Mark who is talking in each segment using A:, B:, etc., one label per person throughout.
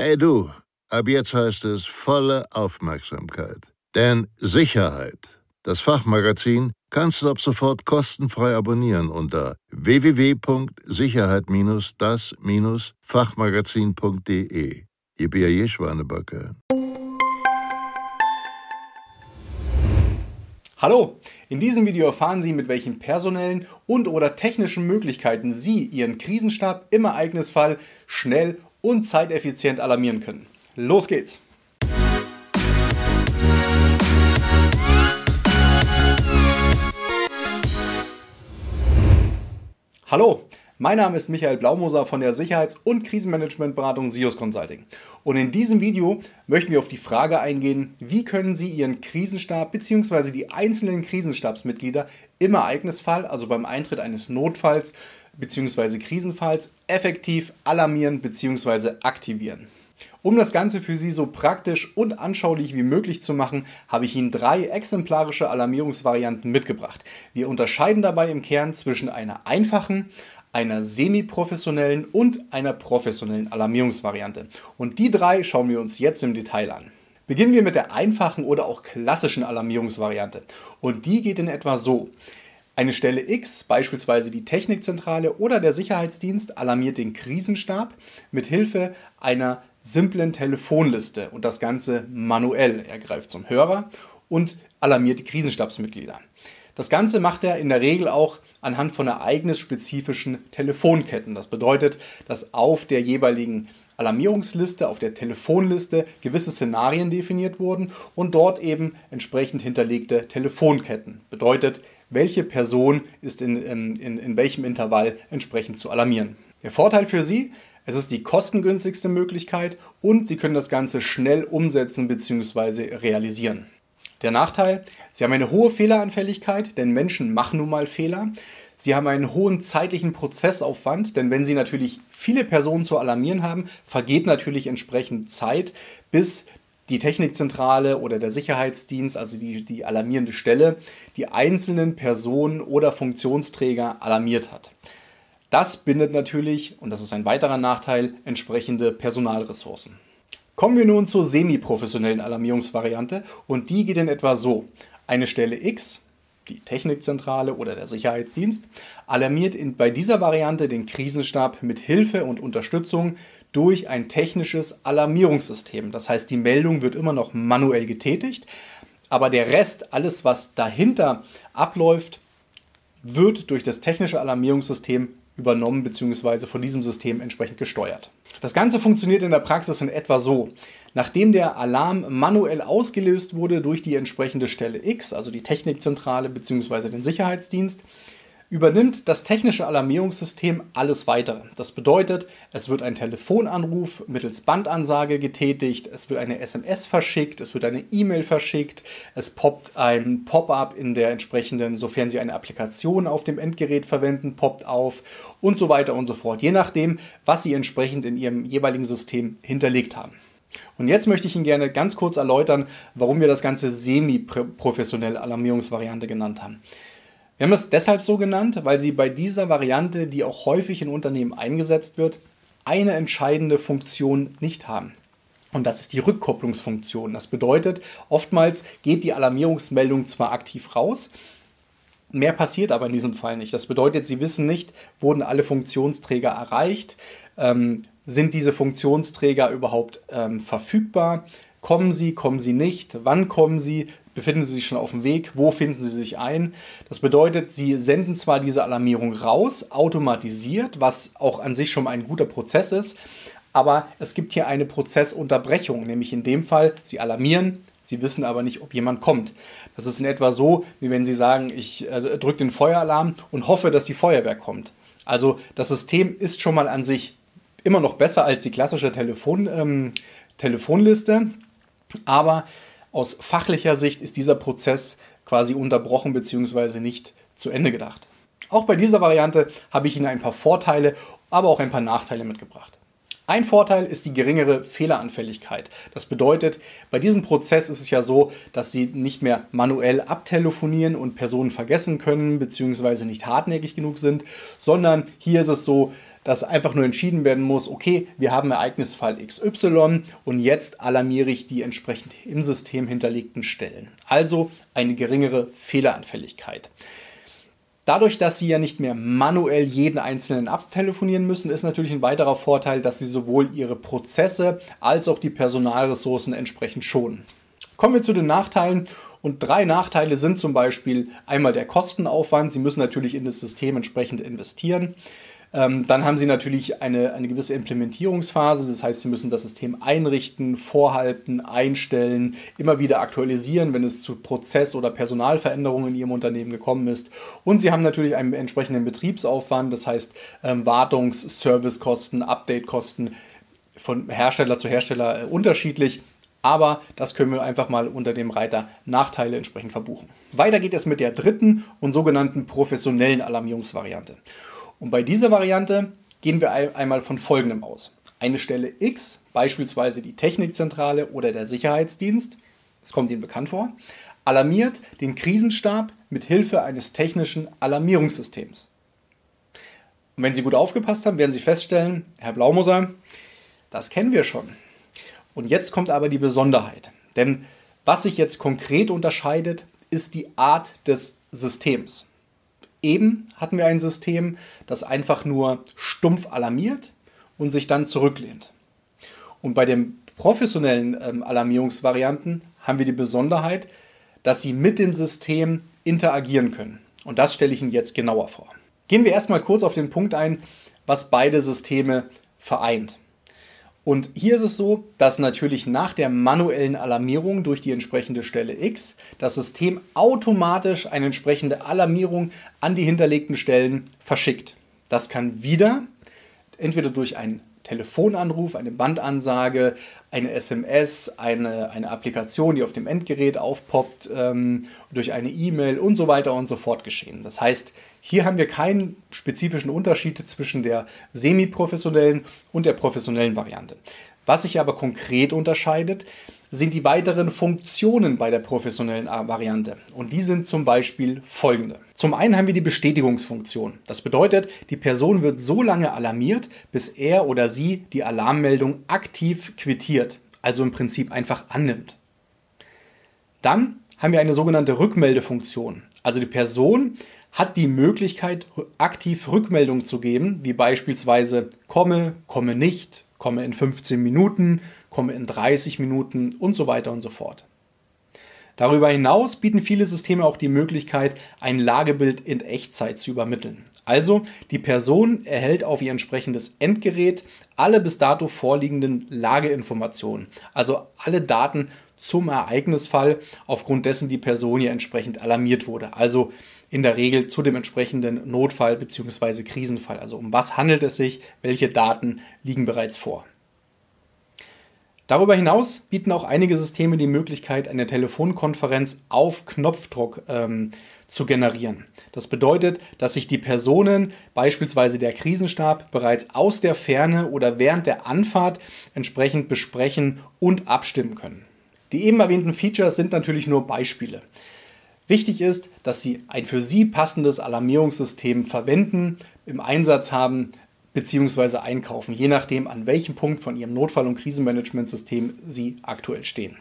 A: Hey du, ab jetzt heißt es volle Aufmerksamkeit. Denn Sicherheit, das Fachmagazin, kannst du ab sofort kostenfrei abonnieren unter www.sicherheit-das-fachmagazin.de. Ihr B.A.J. Schwanebacke.
B: Hallo! In diesem Video erfahren Sie, mit welchen personellen und oder technischen Möglichkeiten Sie Ihren Krisenstab im Ereignisfall schnell und zeiteffizient alarmieren können. Los geht's! Hallo, mein Name ist Michael Blaumoser von der Sicherheits- und Krisenmanagementberatung SIOS Consulting. Und in diesem Video möchten wir auf die Frage eingehen, wie können Sie Ihren Krisenstab bzw. die einzelnen Krisenstabsmitglieder im Ereignisfall, also beim Eintritt eines Notfalls bzw. Krisenfalls, effektiv alarmieren bzw. aktivieren. Um das Ganze für Sie so praktisch und anschaulich wie möglich zu machen, habe ich Ihnen drei exemplarische Alarmierungsvarianten mitgebracht. Wir unterscheiden dabei im Kern zwischen einer einfachen, einer semi-professionellen und einer professionellen Alarmierungsvariante. Und die drei schauen wir uns jetzt im Detail an. Beginnen wir mit der einfachen oder auch klassischen Alarmierungsvariante. Und die geht in etwa so. Eine Stelle X, beispielsweise die Technikzentrale oder der Sicherheitsdienst, alarmiert den Krisenstab mit Hilfe einer simplen Telefonliste und das Ganze manuell. Er greift zum Hörer und alarmiert die Krisenstabsmitglieder. Das Ganze macht er in der Regel auch anhand von ereignisspezifischen Telefonketten. Das bedeutet, dass auf der jeweiligen Alarmierungsliste, auf der Telefonliste gewisse Szenarien definiert wurden und dort eben entsprechend hinterlegte Telefonketten. Bedeutet, welche Person ist in, in, in welchem Intervall entsprechend zu alarmieren. Der Vorteil für Sie, es ist die kostengünstigste Möglichkeit und Sie können das Ganze schnell umsetzen bzw. realisieren. Der Nachteil, Sie haben eine hohe Fehleranfälligkeit, denn Menschen machen nun mal Fehler. Sie haben einen hohen zeitlichen Prozessaufwand, denn wenn Sie natürlich viele Personen zu alarmieren haben, vergeht natürlich entsprechend Zeit, bis die Technikzentrale oder der Sicherheitsdienst, also die, die alarmierende Stelle, die einzelnen Personen oder Funktionsträger alarmiert hat. Das bindet natürlich, und das ist ein weiterer Nachteil, entsprechende Personalressourcen. Kommen wir nun zur semi-professionellen Alarmierungsvariante und die geht in etwa so. Eine Stelle X, die Technikzentrale oder der Sicherheitsdienst, alarmiert in, bei dieser Variante den Krisenstab mit Hilfe und Unterstützung durch ein technisches Alarmierungssystem. Das heißt, die Meldung wird immer noch manuell getätigt, aber der Rest, alles was dahinter abläuft, wird durch das technische Alarmierungssystem übernommen bzw. von diesem System entsprechend gesteuert. Das Ganze funktioniert in der Praxis in etwa so. Nachdem der Alarm manuell ausgelöst wurde durch die entsprechende Stelle X, also die Technikzentrale bzw. den Sicherheitsdienst, übernimmt das technische Alarmierungssystem alles weitere. Das bedeutet, es wird ein Telefonanruf mittels Bandansage getätigt, es wird eine SMS verschickt, es wird eine E-Mail verschickt, es poppt ein Pop-up in der entsprechenden, sofern Sie eine Applikation auf dem Endgerät verwenden, poppt auf und so weiter und so fort, je nachdem, was Sie entsprechend in Ihrem jeweiligen System hinterlegt haben. Und jetzt möchte ich Ihnen gerne ganz kurz erläutern, warum wir das Ganze semi-professionelle Alarmierungsvariante genannt haben. Wir haben es deshalb so genannt, weil sie bei dieser Variante, die auch häufig in Unternehmen eingesetzt wird, eine entscheidende Funktion nicht haben. Und das ist die Rückkopplungsfunktion. Das bedeutet, oftmals geht die Alarmierungsmeldung zwar aktiv raus, mehr passiert aber in diesem Fall nicht. Das bedeutet, Sie wissen nicht, wurden alle Funktionsträger erreicht, ähm, sind diese Funktionsträger überhaupt ähm, verfügbar, kommen sie, kommen sie nicht, wann kommen sie, befinden Sie sich schon auf dem Weg? Wo finden Sie sich ein? Das bedeutet, Sie senden zwar diese Alarmierung raus, automatisiert, was auch an sich schon ein guter Prozess ist, aber es gibt hier eine Prozessunterbrechung, nämlich in dem Fall, Sie alarmieren, Sie wissen aber nicht, ob jemand kommt. Das ist in etwa so, wie wenn Sie sagen, ich äh, drücke den Feueralarm und hoffe, dass die Feuerwehr kommt. Also das System ist schon mal an sich immer noch besser als die klassische Telefon, ähm, Telefonliste, aber aus fachlicher Sicht ist dieser Prozess quasi unterbrochen bzw. nicht zu Ende gedacht. Auch bei dieser Variante habe ich Ihnen ein paar Vorteile, aber auch ein paar Nachteile mitgebracht. Ein Vorteil ist die geringere Fehleranfälligkeit. Das bedeutet, bei diesem Prozess ist es ja so, dass Sie nicht mehr manuell abtelefonieren und Personen vergessen können bzw. nicht hartnäckig genug sind, sondern hier ist es so, dass einfach nur entschieden werden muss, okay, wir haben Ereignisfall XY und jetzt alarmiere ich die entsprechend im System hinterlegten Stellen. Also eine geringere Fehleranfälligkeit. Dadurch, dass Sie ja nicht mehr manuell jeden einzelnen abtelefonieren müssen, ist natürlich ein weiterer Vorteil, dass Sie sowohl Ihre Prozesse als auch die Personalressourcen entsprechend schonen. Kommen wir zu den Nachteilen. Und drei Nachteile sind zum Beispiel einmal der Kostenaufwand. Sie müssen natürlich in das System entsprechend investieren. Ähm, dann haben Sie natürlich eine, eine gewisse Implementierungsphase, das heißt, Sie müssen das System einrichten, vorhalten, einstellen, immer wieder aktualisieren, wenn es zu Prozess- oder Personalveränderungen in Ihrem Unternehmen gekommen ist. Und Sie haben natürlich einen entsprechenden Betriebsaufwand, das heißt ähm, Wartungs-, Servicekosten, Updatekosten von Hersteller zu Hersteller äh, unterschiedlich. Aber das können wir einfach mal unter dem Reiter Nachteile entsprechend verbuchen. Weiter geht es mit der dritten und sogenannten professionellen Alarmierungsvariante. Und bei dieser Variante gehen wir einmal von Folgendem aus. Eine Stelle X, beispielsweise die Technikzentrale oder der Sicherheitsdienst, das kommt Ihnen bekannt vor, alarmiert den Krisenstab mit Hilfe eines technischen Alarmierungssystems. Und wenn Sie gut aufgepasst haben, werden Sie feststellen, Herr Blaumoser, das kennen wir schon. Und jetzt kommt aber die Besonderheit. Denn was sich jetzt konkret unterscheidet, ist die Art des Systems. Eben hatten wir ein System, das einfach nur stumpf alarmiert und sich dann zurücklehnt. Und bei den professionellen ähm, Alarmierungsvarianten haben wir die Besonderheit, dass sie mit dem System interagieren können. Und das stelle ich Ihnen jetzt genauer vor. Gehen wir erstmal kurz auf den Punkt ein, was beide Systeme vereint. Und hier ist es so, dass natürlich nach der manuellen Alarmierung durch die entsprechende Stelle X das System automatisch eine entsprechende Alarmierung an die hinterlegten Stellen verschickt. Das kann wieder entweder durch einen Telefonanruf, eine Bandansage, eine SMS, eine, eine Applikation, die auf dem Endgerät aufpoppt, ähm, durch eine E-Mail und so weiter und so fort geschehen. Das heißt, hier haben wir keinen spezifischen Unterschied zwischen der semi-professionellen und der professionellen Variante. Was sich aber konkret unterscheidet, sind die weiteren Funktionen bei der professionellen Variante. Und die sind zum Beispiel folgende. Zum einen haben wir die Bestätigungsfunktion. Das bedeutet, die Person wird so lange alarmiert, bis er oder sie die Alarmmeldung aktiv quittiert, also im Prinzip einfach annimmt. Dann haben wir eine sogenannte Rückmeldefunktion. Also die Person hat die Möglichkeit, aktiv Rückmeldungen zu geben, wie beispielsweise komme, komme nicht, komme in 15 Minuten, komme in 30 Minuten und so weiter und so fort. Darüber hinaus bieten viele Systeme auch die Möglichkeit, ein Lagebild in Echtzeit zu übermitteln. Also die Person erhält auf ihr entsprechendes Endgerät alle bis dato vorliegenden Lageinformationen, also alle Daten zum Ereignisfall, aufgrund dessen die Person ja entsprechend alarmiert wurde. Also in der Regel zu dem entsprechenden Notfall bzw. Krisenfall. Also um was handelt es sich, welche Daten liegen bereits vor. Darüber hinaus bieten auch einige Systeme die Möglichkeit, eine Telefonkonferenz auf Knopfdruck ähm, zu generieren. Das bedeutet, dass sich die Personen, beispielsweise der Krisenstab, bereits aus der Ferne oder während der Anfahrt entsprechend besprechen und abstimmen können. Die eben erwähnten Features sind natürlich nur Beispiele. Wichtig ist, dass Sie ein für Sie passendes Alarmierungssystem verwenden, im Einsatz haben bzw. einkaufen, je nachdem, an welchem Punkt von Ihrem Notfall- und Krisenmanagementsystem Sie aktuell stehen.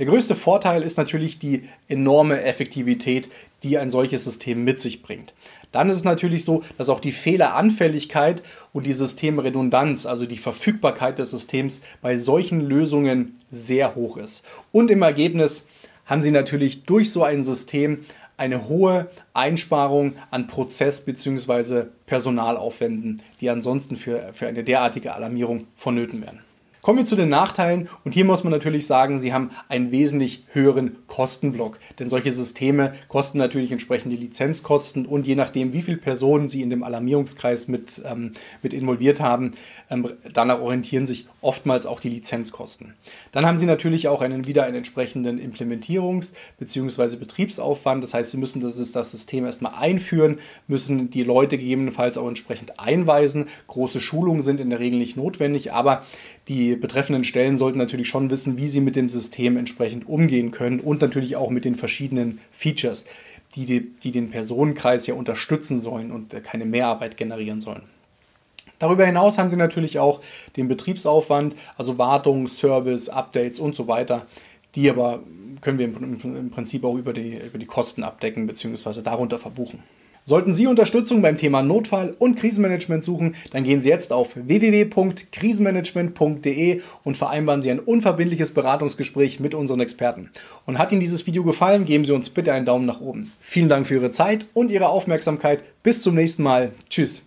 B: Der größte Vorteil ist natürlich die enorme Effektivität, die ein solches System mit sich bringt. Dann ist es natürlich so, dass auch die Fehleranfälligkeit und die Systemredundanz, also die Verfügbarkeit des Systems bei solchen Lösungen sehr hoch ist. Und im Ergebnis haben Sie natürlich durch so ein System eine hohe Einsparung an Prozess- bzw. Personalaufwänden, die ansonsten für, für eine derartige Alarmierung vonnöten werden. Kommen wir zu den Nachteilen und hier muss man natürlich sagen, sie haben einen wesentlich höheren Kostenblock, denn solche Systeme kosten natürlich entsprechende Lizenzkosten und je nachdem, wie viele Personen sie in dem Alarmierungskreis mit, ähm, mit involviert haben, ähm, danach orientieren sich oftmals auch die Lizenzkosten. Dann haben sie natürlich auch einen, wieder einen entsprechenden Implementierungs- bzw. Betriebsaufwand, das heißt, sie müssen das, das System erstmal einführen, müssen die Leute gegebenenfalls auch entsprechend einweisen. Große Schulungen sind in der Regel nicht notwendig, aber die betreffenden Stellen sollten natürlich schon wissen, wie sie mit dem System entsprechend umgehen können und natürlich auch mit den verschiedenen Features, die, die, die den Personenkreis ja unterstützen sollen und keine Mehrarbeit generieren sollen. Darüber hinaus haben Sie natürlich auch den Betriebsaufwand, also Wartung, Service, Updates und so weiter. Die aber können wir im Prinzip auch über die, über die Kosten abdecken bzw. darunter verbuchen. Sollten Sie Unterstützung beim Thema Notfall und Krisenmanagement suchen, dann gehen Sie jetzt auf www.krisenmanagement.de und vereinbaren Sie ein unverbindliches Beratungsgespräch mit unseren Experten. Und hat Ihnen dieses Video gefallen, geben Sie uns bitte einen Daumen nach oben. Vielen Dank für Ihre Zeit und Ihre Aufmerksamkeit. Bis zum nächsten Mal. Tschüss.